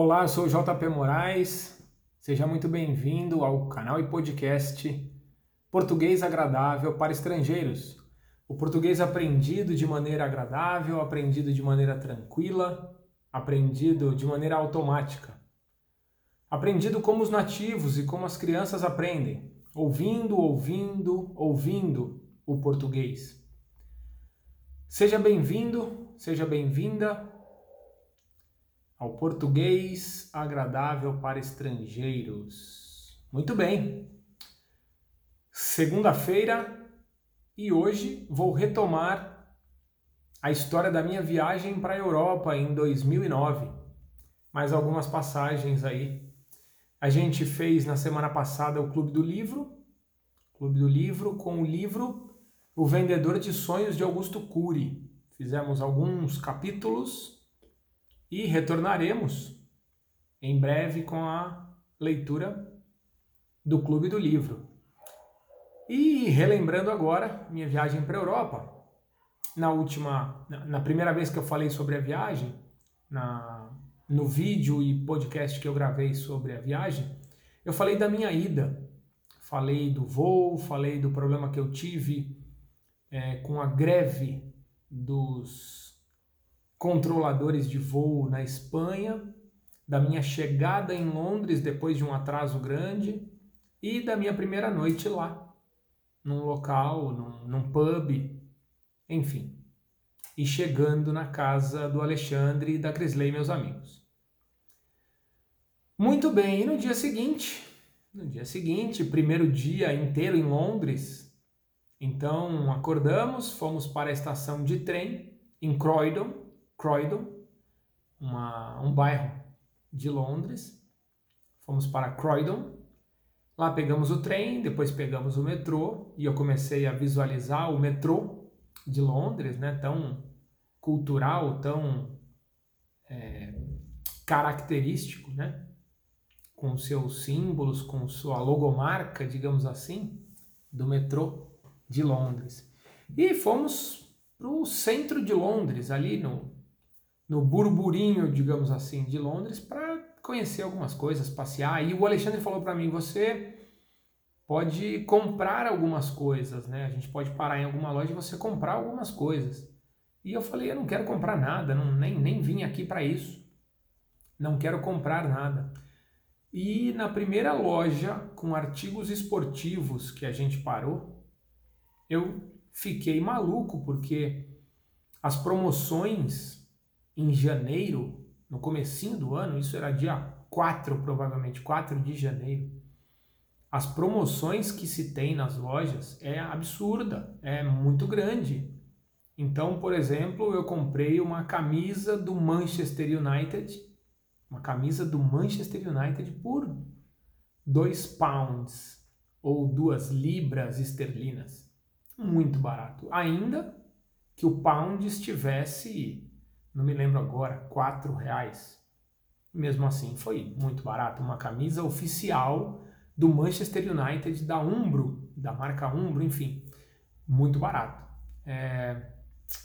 Olá, eu sou o JP Moraes. Seja muito bem-vindo ao canal e podcast Português Agradável para Estrangeiros. O português aprendido de maneira agradável, aprendido de maneira tranquila, aprendido de maneira automática. Aprendido como os nativos e como as crianças aprendem, ouvindo, ouvindo, ouvindo o português. Seja bem-vindo, seja bem-vinda ao português agradável para estrangeiros. Muito bem. Segunda-feira e hoje vou retomar a história da minha viagem para a Europa em 2009. Mais algumas passagens aí. A gente fez na semana passada o Clube do Livro, Clube do Livro com o livro o Vendedor de Sonhos de Augusto Cury. Fizemos alguns capítulos e retornaremos em breve com a leitura do Clube do Livro. E relembrando agora minha viagem para a Europa. Na última, na primeira vez que eu falei sobre a viagem, na, no vídeo e podcast que eu gravei sobre a viagem, eu falei da minha ida. Falei do voo, falei do problema que eu tive é, com a greve dos controladores de voo na Espanha, da minha chegada em Londres depois de um atraso grande e da minha primeira noite lá, num local, num, num pub, enfim. E chegando na casa do Alexandre e da Crisley, meus amigos. Muito bem, e no dia seguinte, no dia seguinte, primeiro dia inteiro em Londres, então acordamos, fomos para a estação de trem em Croydon, Croydon, uma, um bairro de Londres. Fomos para Croydon. Lá pegamos o trem, depois pegamos o metrô e eu comecei a visualizar o metrô de Londres, né? Tão cultural, tão é, característico, né? Com seus símbolos, com sua logomarca, digamos assim, do metrô de Londres. E fomos para o centro de Londres, ali no, no burburinho, digamos assim, de Londres, para conhecer algumas coisas, passear. E o Alexandre falou para mim: você pode comprar algumas coisas, né? A gente pode parar em alguma loja e você comprar algumas coisas. E eu falei: eu não quero comprar nada, não, nem, nem vim aqui para isso. Não quero comprar nada. E na primeira loja com artigos esportivos que a gente parou, eu fiquei maluco porque as promoções em janeiro, no comecinho do ano, isso era dia 4 provavelmente, 4 de janeiro, as promoções que se tem nas lojas é absurda, é muito grande. Então, por exemplo, eu comprei uma camisa do Manchester United, uma camisa do Manchester United por 2 pounds ou 2 libras esterlinas muito barato. Ainda que o pound estivesse, não me lembro agora, quatro reais. Mesmo assim, foi muito barato. Uma camisa oficial do Manchester United, da Umbro, da marca Umbro, enfim, muito barato. É,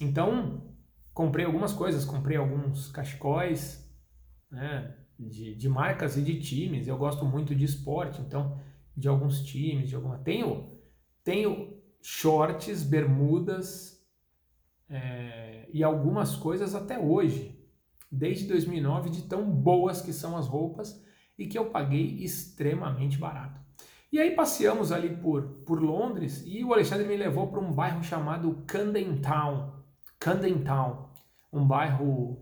então, comprei algumas coisas, comprei alguns cachecóis né, de, de marcas e de times. Eu gosto muito de esporte, então, de alguns times, de alguma. Tenho, tenho shorts, bermudas é, e algumas coisas até hoje, desde 2009, de tão boas que são as roupas e que eu paguei extremamente barato. E aí passeamos ali por, por Londres e o Alexandre me levou para um bairro chamado Camden Town. Camden Town, um bairro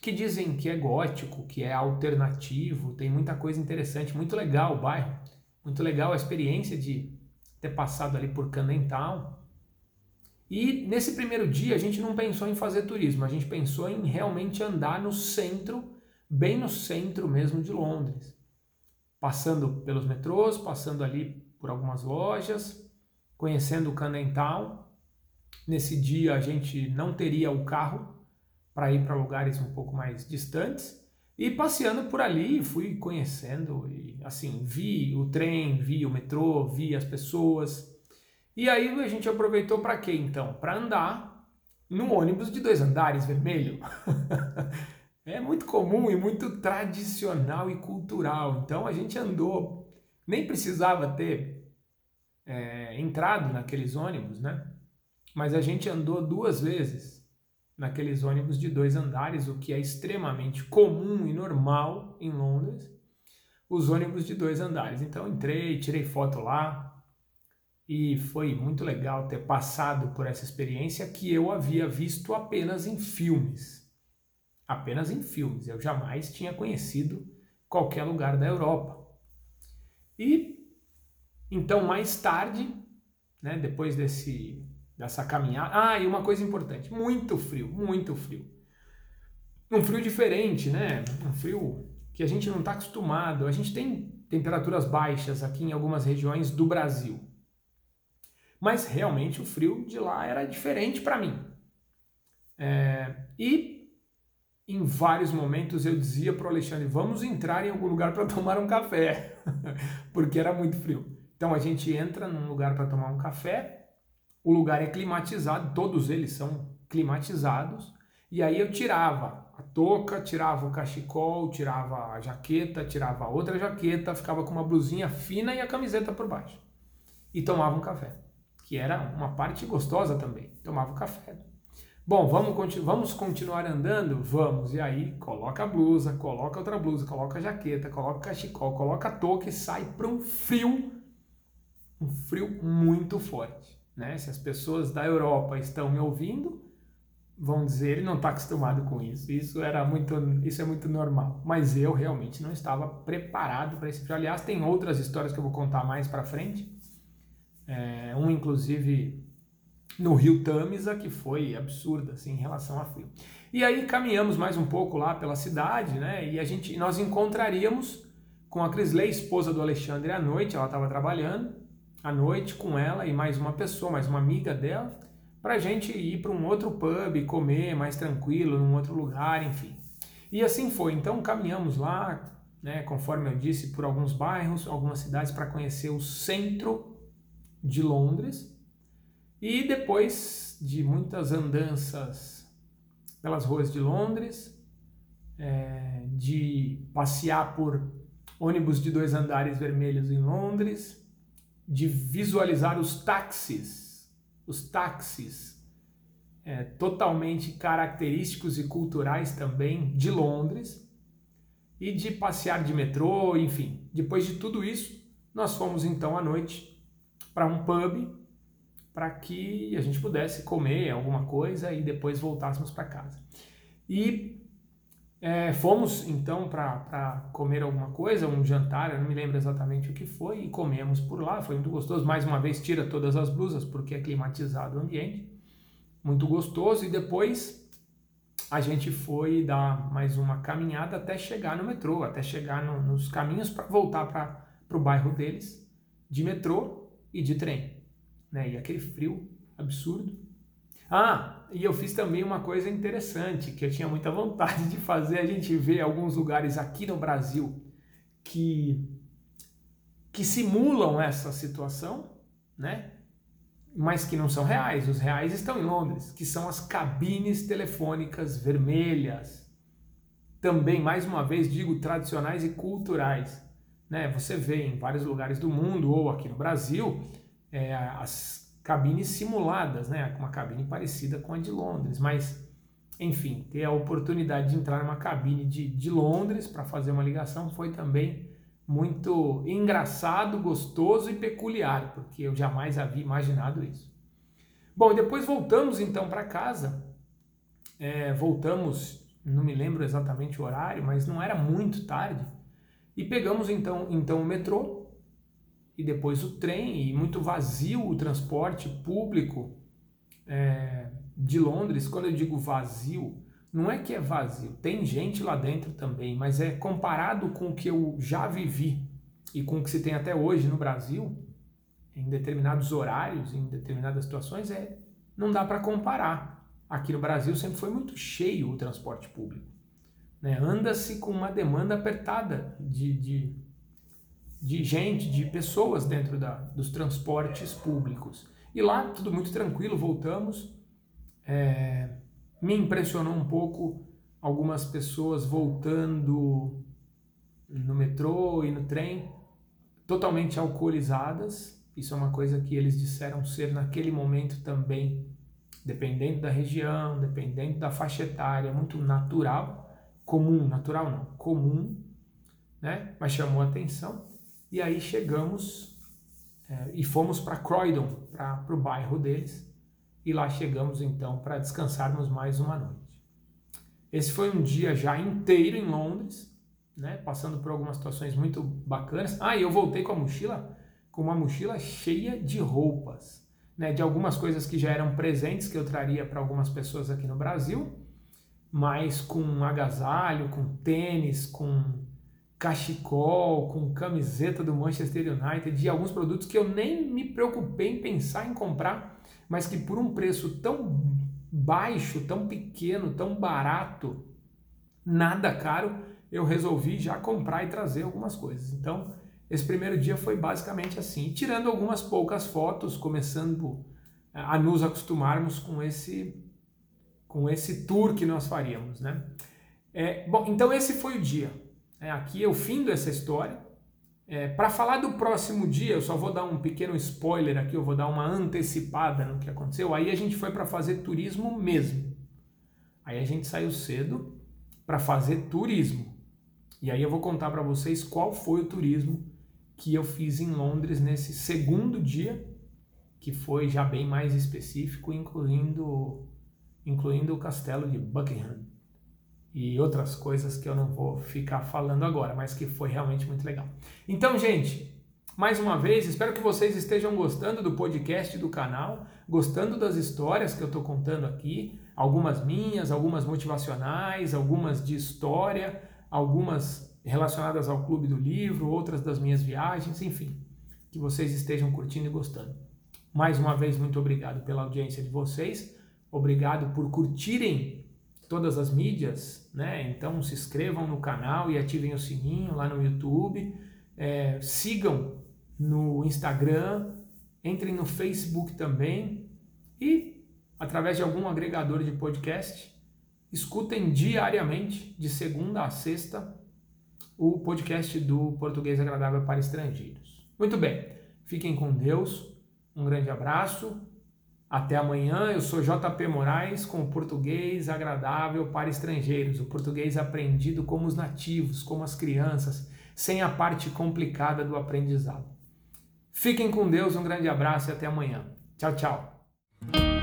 que dizem que é gótico, que é alternativo, tem muita coisa interessante, muito legal o bairro, muito legal a experiência de ter passado ali por Candental. E nesse primeiro dia a gente não pensou em fazer turismo, a gente pensou em realmente andar no centro, bem no centro mesmo de Londres. Passando pelos metrôs, passando ali por algumas lojas, conhecendo o Candental. Nesse dia a gente não teria o carro para ir para lugares um pouco mais distantes. E passeando por ali, fui conhecendo e assim, vi o trem, vi o metrô, vi as pessoas. E aí a gente aproveitou para quê então? Para andar no ônibus de dois andares vermelho. é muito comum e muito tradicional e cultural. Então a gente andou, nem precisava ter é, entrado naqueles ônibus, né? Mas a gente andou duas vezes naqueles ônibus de dois andares, o que é extremamente comum e normal em Londres, os ônibus de dois andares. Então entrei, tirei foto lá e foi muito legal ter passado por essa experiência que eu havia visto apenas em filmes apenas em filmes. Eu jamais tinha conhecido qualquer lugar da Europa. E então mais tarde, né, depois desse dessa caminhada, ah, e uma coisa importante, muito frio, muito frio. Um frio diferente, né? Um frio que a gente não está acostumado. A gente tem temperaturas baixas aqui em algumas regiões do Brasil. Mas realmente o frio de lá era diferente para mim. É, e em vários momentos eu dizia para o Alexandre: vamos entrar em algum lugar para tomar um café, porque era muito frio. Então a gente entra num lugar para tomar um café, o lugar é climatizado, todos eles são climatizados, e aí eu tirava a touca, tirava o cachecol, tirava a jaqueta, tirava outra jaqueta, ficava com uma blusinha fina e a camiseta por baixo. E tomava um café, que era uma parte gostosa também. Tomava café. Bom, vamos, continu vamos continuar andando? Vamos. E aí, coloca a blusa, coloca outra blusa, coloca a jaqueta, coloca o cachecol, coloca a touca e sai para um frio, um frio muito forte. Né? Se as pessoas da Europa estão me ouvindo, vão dizer ele não está acostumado com isso. Isso era muito, isso é muito normal. Mas eu realmente não estava preparado para esse frio. Aliás, tem outras histórias que eu vou contar mais para frente. É, um, inclusive, no rio Tamisa, que foi absurda assim, em relação a frio. E aí caminhamos mais um pouco lá pela cidade, né? E a gente, nós encontraríamos com a Crisley, esposa do Alexandre, à noite, ela estava trabalhando, à noite com ela e mais uma pessoa, mais uma amiga dela, para a gente ir para um outro pub, comer mais tranquilo, num outro lugar, enfim. E assim foi. Então caminhamos lá, né, conforme eu disse, por alguns bairros, algumas cidades para conhecer o centro de Londres e depois de muitas andanças pelas ruas de Londres, é, de passear por ônibus de dois andares vermelhos em Londres, de visualizar os táxis, os táxis é, totalmente característicos e culturais também de Londres, e de passear de metrô, enfim. Depois de tudo isso, nós fomos então à noite para um pub para que a gente pudesse comer alguma coisa e depois voltássemos para casa. E é, fomos então para comer alguma coisa, um jantar, eu não me lembro exatamente o que foi, e comemos por lá, foi muito gostoso. Mais uma vez, tira todas as blusas porque é climatizado o ambiente, muito gostoso. E depois a gente foi dar mais uma caminhada até chegar no metrô, até chegar no, nos caminhos para voltar para o bairro deles, de metrô e de trem né? E aquele frio absurdo. Ah, e eu fiz também uma coisa interessante que eu tinha muita vontade de fazer. A gente vê alguns lugares aqui no Brasil que que simulam essa situação, né? Mas que não são reais. Os reais estão em Londres, que são as cabines telefônicas vermelhas. Também, mais uma vez, digo tradicionais e culturais. Né? Você vê em vários lugares do mundo ou aqui no Brasil é, as cabines simuladas, né? Uma cabine parecida com a de Londres, mas enfim, ter a oportunidade de entrar numa cabine de, de Londres para fazer uma ligação foi também muito engraçado, gostoso e peculiar, porque eu jamais havia imaginado isso. Bom, depois voltamos então para casa, é, voltamos, não me lembro exatamente o horário, mas não era muito tarde, e pegamos então, então o metrô e depois o trem, e muito vazio o transporte público é, de Londres. Quando eu digo vazio, não é que é vazio, tem gente lá dentro também, mas é comparado com o que eu já vivi e com o que se tem até hoje no Brasil, em determinados horários, em determinadas situações, é não dá para comparar. Aqui no Brasil sempre foi muito cheio o transporte público. Né? Anda-se com uma demanda apertada de, de de gente, de pessoas dentro da, dos transportes públicos. E lá, tudo muito tranquilo, voltamos. É, me impressionou um pouco algumas pessoas voltando no metrô e no trem totalmente alcoolizadas. Isso é uma coisa que eles disseram ser naquele momento também, dependendo da região, dependendo da faixa etária, muito natural, comum, natural não, comum, né? Mas chamou atenção. E aí chegamos é, e fomos para Croydon, para o bairro deles, e lá chegamos então para descansarmos mais uma noite. Esse foi um dia já inteiro em Londres, né, passando por algumas situações muito bacanas. Ah, e eu voltei com a mochila, com uma mochila cheia de roupas, né, de algumas coisas que já eram presentes que eu traria para algumas pessoas aqui no Brasil, mas com agasalho, com tênis, com cachecol, com camiseta do Manchester United e alguns produtos que eu nem me preocupei em pensar em comprar, mas que por um preço tão baixo, tão pequeno, tão barato, nada caro, eu resolvi já comprar e trazer algumas coisas. Então, esse primeiro dia foi basicamente assim, tirando algumas poucas fotos, começando a nos acostumarmos com esse com esse tour que nós faríamos, né? É, bom, então esse foi o dia. É, aqui eu findo essa história. É, Para falar do próximo dia, eu só vou dar um pequeno spoiler aqui, eu vou dar uma antecipada no que aconteceu. Aí a gente foi para fazer turismo mesmo. Aí a gente saiu cedo para fazer turismo. E aí eu vou contar para vocês qual foi o turismo que eu fiz em Londres nesse segundo dia, que foi já bem mais específico, incluindo incluindo o castelo de Buckingham e outras coisas que eu não vou ficar falando agora, mas que foi realmente muito legal. Então, gente, mais uma vez, espero que vocês estejam gostando do podcast do canal, gostando das histórias que eu estou contando aqui, algumas minhas, algumas motivacionais, algumas de história, algumas relacionadas ao Clube do Livro, outras das minhas viagens, enfim, que vocês estejam curtindo e gostando. Mais uma vez, muito obrigado pela audiência de vocês, obrigado por curtirem todas as mídias, né? Então se inscrevam no canal e ativem o sininho lá no YouTube, é, sigam no Instagram, entrem no Facebook também e através de algum agregador de podcast, escutem diariamente, de segunda a sexta, o podcast do Português Agradável para Estrangeiros. Muito bem, fiquem com Deus, um grande abraço até amanhã, eu sou JP Moraes com o português agradável para estrangeiros, o português aprendido como os nativos, como as crianças, sem a parte complicada do aprendizado. Fiquem com Deus, um grande abraço e até amanhã. Tchau, tchau.